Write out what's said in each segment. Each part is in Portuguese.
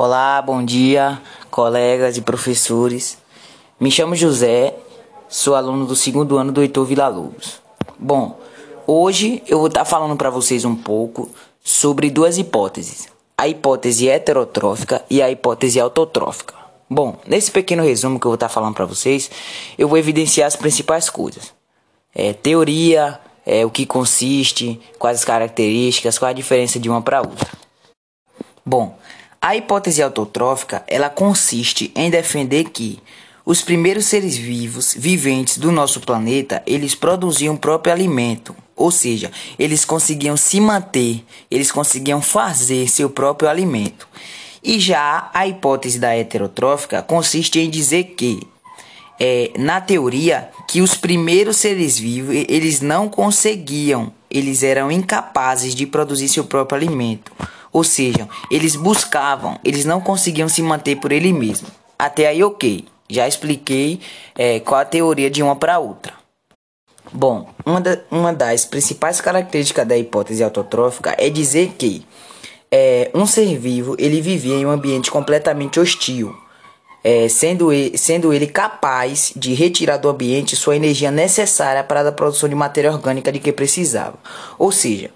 Olá, bom dia, colegas e professores. Me chamo José, sou aluno do segundo ano do Heitor Vila Lobos. Bom, hoje eu vou estar falando para vocês um pouco sobre duas hipóteses: a hipótese heterotrófica e a hipótese autotrófica. Bom, nesse pequeno resumo que eu vou estar falando para vocês, eu vou evidenciar as principais coisas: é, teoria, é, o que consiste, quais as características, qual a diferença de uma para outra. Bom, a hipótese autotrófica, ela consiste em defender que os primeiros seres vivos, viventes do nosso planeta, eles produziam o próprio alimento, ou seja, eles conseguiam se manter, eles conseguiam fazer seu próprio alimento. E já a hipótese da heterotrófica consiste em dizer que, é, na teoria, que os primeiros seres vivos, eles não conseguiam, eles eram incapazes de produzir seu próprio alimento. Ou seja, eles buscavam, eles não conseguiam se manter por ele mesmo. Até aí, ok. Já expliquei é, qual a teoria de uma para outra. Bom, uma, da, uma das principais características da hipótese autotrófica é dizer que é, um ser vivo ele vivia em um ambiente completamente hostil, é, sendo, ele, sendo ele capaz de retirar do ambiente sua energia necessária para a produção de matéria orgânica de que precisava. Ou seja,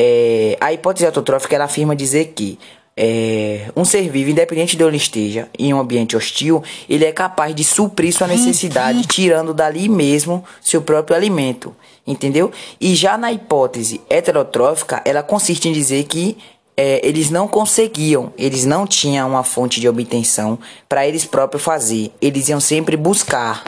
é, a hipótese autotrófica ela afirma dizer que é, um ser vivo, independente de onde esteja, em um ambiente hostil, ele é capaz de suprir sua necessidade, tirando dali mesmo seu próprio alimento, entendeu? E já na hipótese heterotrófica, ela consiste em dizer que é, eles não conseguiam, eles não tinham uma fonte de obtenção para eles próprios fazer, eles iam sempre buscar.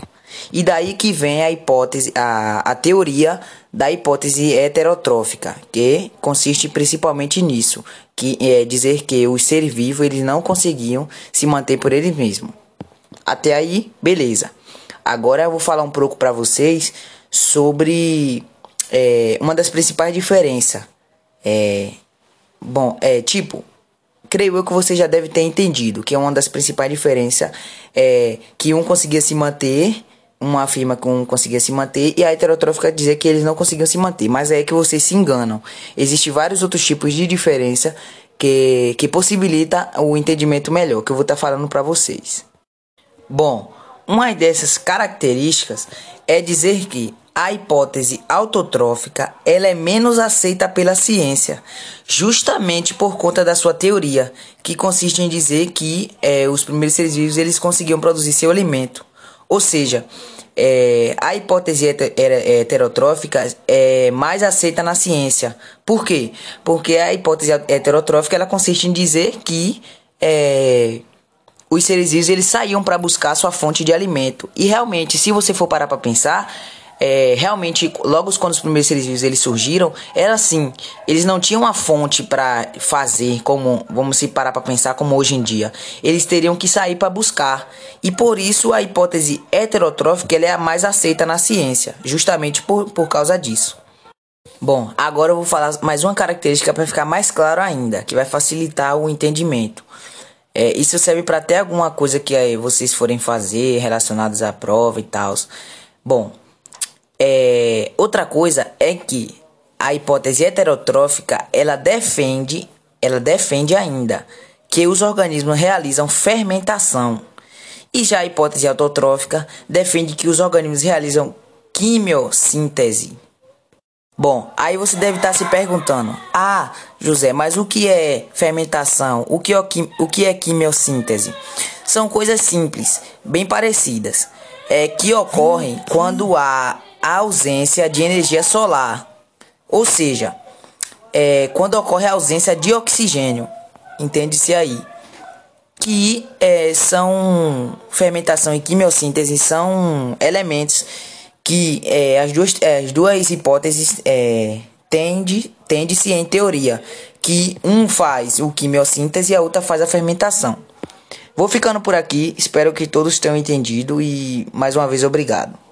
E daí que vem a hipótese, a, a teoria da hipótese heterotrófica, que consiste principalmente nisso, que é dizer que os seres vivos eles não conseguiam se manter por eles mesmos. Até aí, beleza. Agora eu vou falar um pouco para vocês sobre é, uma das principais diferenças. É, bom, é tipo, creio eu que você já deve ter entendido que é uma das principais diferenças é que um conseguia se manter uma afirma que um conseguia se manter e a heterotrófica dizer que eles não conseguiam se manter. Mas é que vocês se enganam. Existem vários outros tipos de diferença que, que possibilita o entendimento melhor, que eu vou estar tá falando para vocês. Bom, uma dessas características é dizer que a hipótese autotrófica ela é menos aceita pela ciência, justamente por conta da sua teoria, que consiste em dizer que é, os primeiros seres vivos eles conseguiam produzir seu alimento. Ou seja, é, a hipótese heterotrófica é mais aceita na ciência. Por quê? Porque a hipótese heterotrófica ela consiste em dizer que é, os seres vivos eles saíam para buscar sua fonte de alimento. E realmente, se você for parar para pensar, é, realmente, logo quando os primeiros seres vivos eles surgiram, era assim, eles não tinham uma fonte para fazer, como vamos se parar para pensar como hoje em dia. Eles teriam que sair para buscar. E por isso a hipótese heterotrófica é a mais aceita na ciência, justamente por, por causa disso. Bom, agora eu vou falar mais uma característica para ficar mais claro ainda, que vai facilitar o entendimento. É, isso serve para até alguma coisa que aí, vocês forem fazer relacionados à prova e tal. Bom, é, outra coisa é que a hipótese heterotrófica ela defende, ela defende ainda que os organismos realizam fermentação. E já a hipótese autotrófica defende que os organismos realizam quimiossíntese. Bom, aí você deve estar se perguntando: "Ah, José, mas o que é fermentação? O que é, o que é quimiossíntese?" São coisas simples, bem parecidas, é que ocorrem quando há a ausência de energia solar, ou seja, é, quando ocorre a ausência de oxigênio, entende-se aí, que é, são fermentação e quimiossíntese são elementos que é, as, duas, as duas hipóteses é, tende, tende-se em teoria que um faz o quimiossíntese e a outra faz a fermentação. Vou ficando por aqui, espero que todos tenham entendido e mais uma vez obrigado.